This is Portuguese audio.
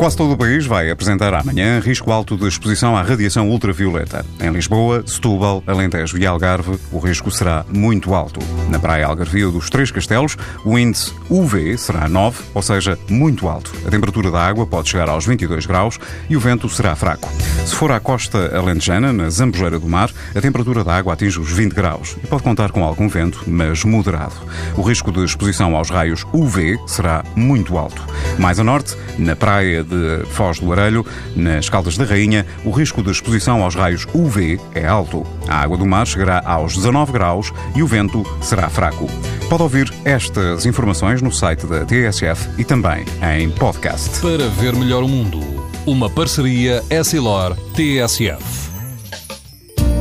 Quase todo o país vai apresentar amanhã risco alto de exposição à radiação ultravioleta. Em Lisboa, Setúbal, Alentejo e Algarve, o risco será muito alto. Na praia Algarvia dos Três Castelos, o índice UV será 9, ou seja, muito alto. A temperatura da água pode chegar aos 22 graus e o vento será fraco. Se for à costa alentejana, na Zambujeira do Mar, a temperatura da água atinge os 20 graus e pode contar com algum vento, mas moderado. O risco de exposição aos raios UV será muito alto. Mais a norte, na praia de Foz do Arelho, nas Caldas da Rainha, o risco de exposição aos raios UV é alto. A água do mar chegará aos 19 graus e o vento será fraco. Pode ouvir estas informações no site da TSF e também em podcast. Para ver melhor o mundo, uma parceria Essilor-TSF.